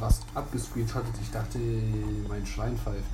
was abgescreenshottet. Ich dachte, mein Schwein pfeift.